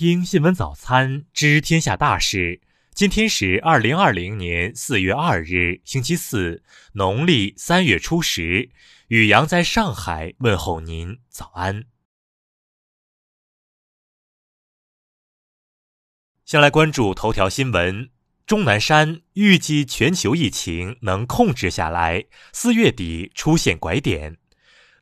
听新闻早餐，知天下大事。今天是二零二零年四月二日，星期四，农历三月初十。雨阳在上海问候您，早安。先来关注头条新闻：钟南山预计全球疫情能控制下来，四月底出现拐点。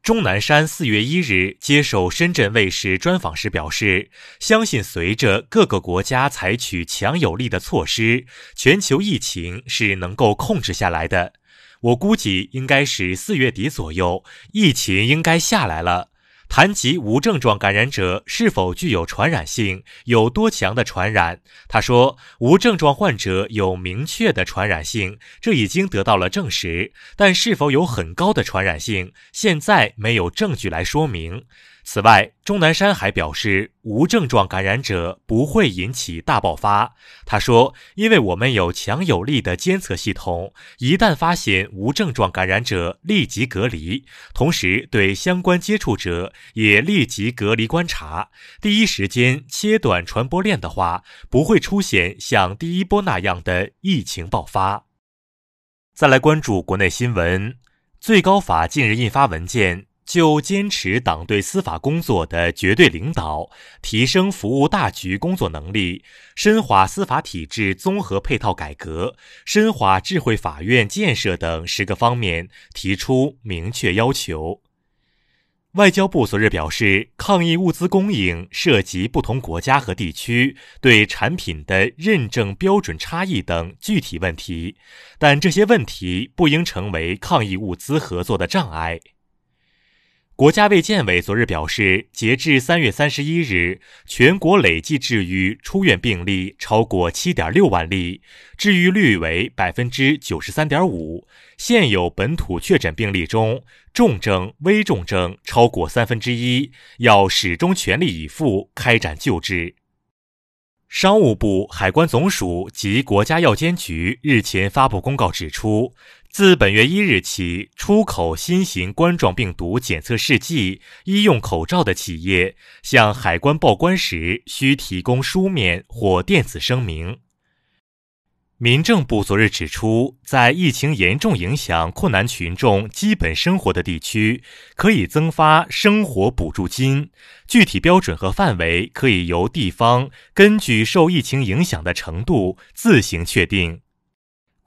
钟南山四月一日接受深圳卫视专访时表示，相信随着各个国家采取强有力的措施，全球疫情是能够控制下来的。我估计应该是四月底左右，疫情应该下来了。谈及无症状感染者是否具有传染性，有多强的传染？他说，无症状患者有明确的传染性，这已经得到了证实。但是否有很高的传染性，现在没有证据来说明。此外，钟南山还表示，无症状感染者不会引起大爆发。他说：“因为我们有强有力的监测系统，一旦发现无症状感染者，立即隔离，同时对相关接触者也立即隔离观察，第一时间切断传播链的话，不会出现像第一波那样的疫情爆发。”再来关注国内新闻，最高法近日印发文件。就坚持党对司法工作的绝对领导，提升服务大局工作能力，深化司法体制综合配套改革，深化智慧法院建设等十个方面提出明确要求。外交部昨日表示，抗疫物资供应涉及不同国家和地区对产品的认证标准差异等具体问题，但这些问题不应成为抗疫物资合作的障碍。国家卫健委昨日表示，截至三月三十一日，全国累计治愈出院病例超过七点六万例，治愈率为百分之九十三点五。现有本土确诊病例中，重症、危重症超过三分之一，要始终全力以赴开展救治。商务部、海关总署及国家药监局日前发布公告指出。自本月一日起，出口新型冠状病毒检测试剂、医用口罩的企业，向海关报关时需提供书面或电子声明。民政部昨日指出，在疫情严重影响困难群众基本生活的地区，可以增发生活补助金，具体标准和范围可以由地方根据受疫情影响的程度自行确定。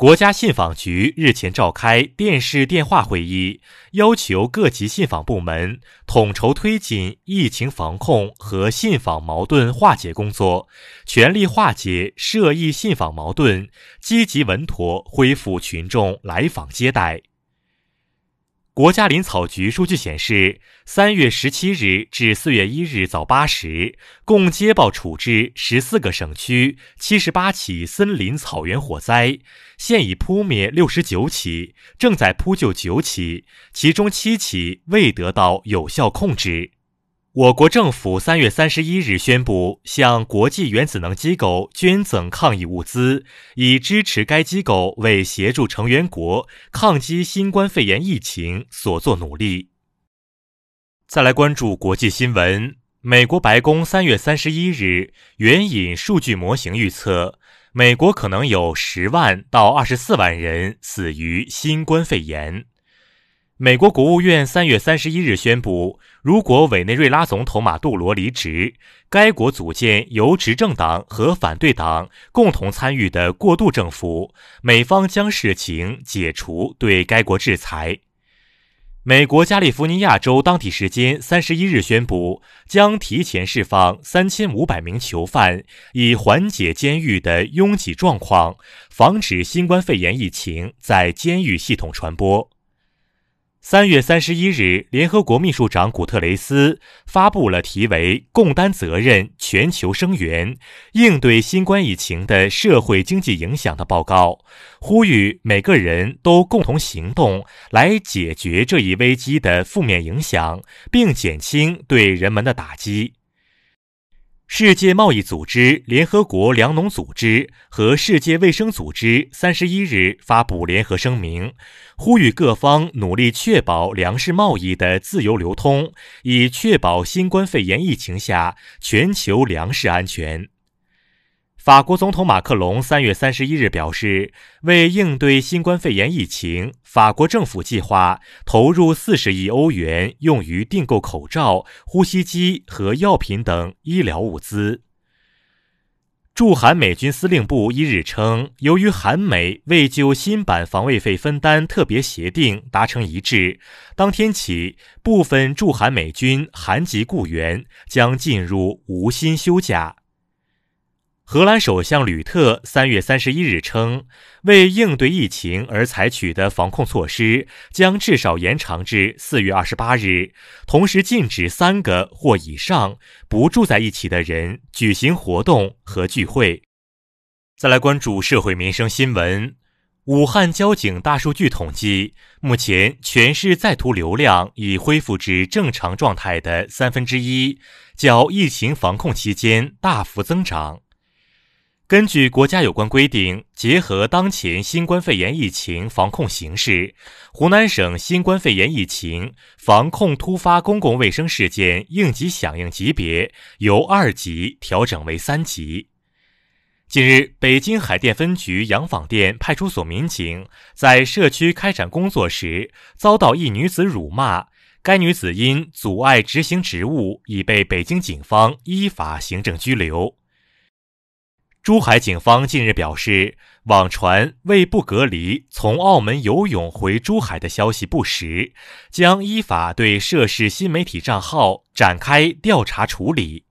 国家信访局日前召开电视电话会议，要求各级信访部门统筹推进疫情防控和信访矛盾化解工作，全力化解涉疫信访矛盾，积极稳妥恢复群众来访接待。国家林草局数据显示，三月十七日至四月一日早八时，共接报处置十四个省区七十八起森林草原火灾，现已扑灭六十九起，正在扑救九起，其中七起未得到有效控制。我国政府三月三十一日宣布，向国际原子能机构捐赠抗疫物资，以支持该机构为协助成员国抗击新冠肺炎疫情所做努力。再来关注国际新闻，美国白宫三月三十一日援引数据模型预测，美国可能有十万到二十四万人死于新冠肺炎。美国国务院三月三十一日宣布，如果委内瑞拉总统马杜罗离职，该国组建由执政党和反对党共同参与的过渡政府，美方将视情解除对该国制裁。美国加利福尼亚州当地时间三十一日宣布，将提前释放三千五百名囚犯，以缓解监狱的拥挤状况，防止新冠肺炎疫情在监狱系统传播。三月三十一日，联合国秘书长古特雷斯发布了题为“共担责任，全球声援，应对新冠疫情的社会经济影响”的报告，呼吁每个人都共同行动，来解决这一危机的负面影响，并减轻对人们的打击。世界贸易组织、联合国粮农组织和世界卫生组织三十一日发布联合声明，呼吁各方努力确保粮食贸易的自由流通，以确保新冠肺炎疫情下全球粮食安全。法国总统马克龙三月三十一日表示，为应对新冠肺炎疫情，法国政府计划投入四十亿欧元，用于订购口罩、呼吸机和药品等医疗物资。驻韩美军司令部一日称，由于韩美未就新版防卫费分担特别协定达成一致，当天起，部分驻韩美军韩籍雇员将进入无薪休假。荷兰首相吕特三月三十一日称，为应对疫情而采取的防控措施将至少延长至四月二十八日，同时禁止三个或以上不住在一起的人举行活动和聚会。再来关注社会民生新闻：武汉交警大数据统计，目前全市在途流量已恢复至正常状态的三分之一，较疫情防控期间大幅增长。根据国家有关规定，结合当前新冠肺炎疫情防控形势，湖南省新冠肺炎疫情防控突发公共卫生事件应急响应级别由二级调整为三级。近日，北京海淀分局杨坊店派出所民警在社区开展工作时，遭到一女子辱骂，该女子因阻碍执行职务，已被北京警方依法行政拘留。珠海警方近日表示，网传为不隔离从澳门游泳回珠海的消息不实，将依法对涉事新媒体账号展开调查处理。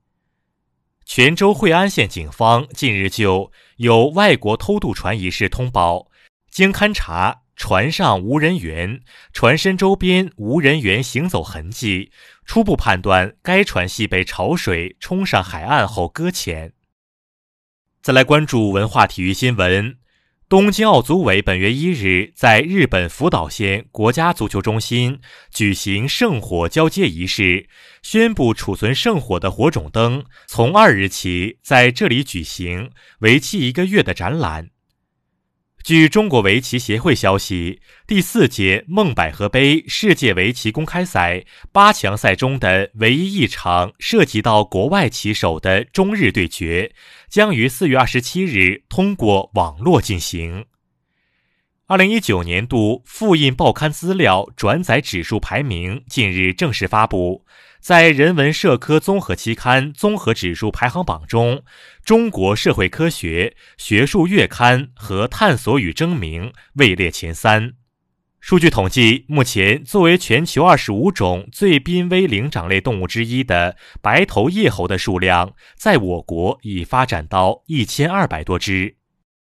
泉州惠安县警方近日就有外国偷渡船一事通报，经勘查，船上无人员，船身周边无人员行走痕迹，初步判断该船系被潮水冲上海岸后搁浅。再来关注文化体育新闻。东京奥组委本月一日在日本福岛县国家足球中心举行圣火交接仪式，宣布储存圣火的火种灯从二日起在这里举行为期一个月的展览。据中国围棋协会消息，第四届梦百合杯世界围棋公开赛八强赛中的唯一一场涉及到国外棋手的中日对决，将于四月二十七日通过网络进行。二零一九年度复印报刊资料转载指数排名近日正式发布。在人文社科综合期刊综合指数排行榜中，中国社会科学学术月刊和探索与争鸣位列前三。数据统计，目前作为全球二十五种最濒危灵长类动物之一的白头叶猴的数量，在我国已发展到一千二百多只。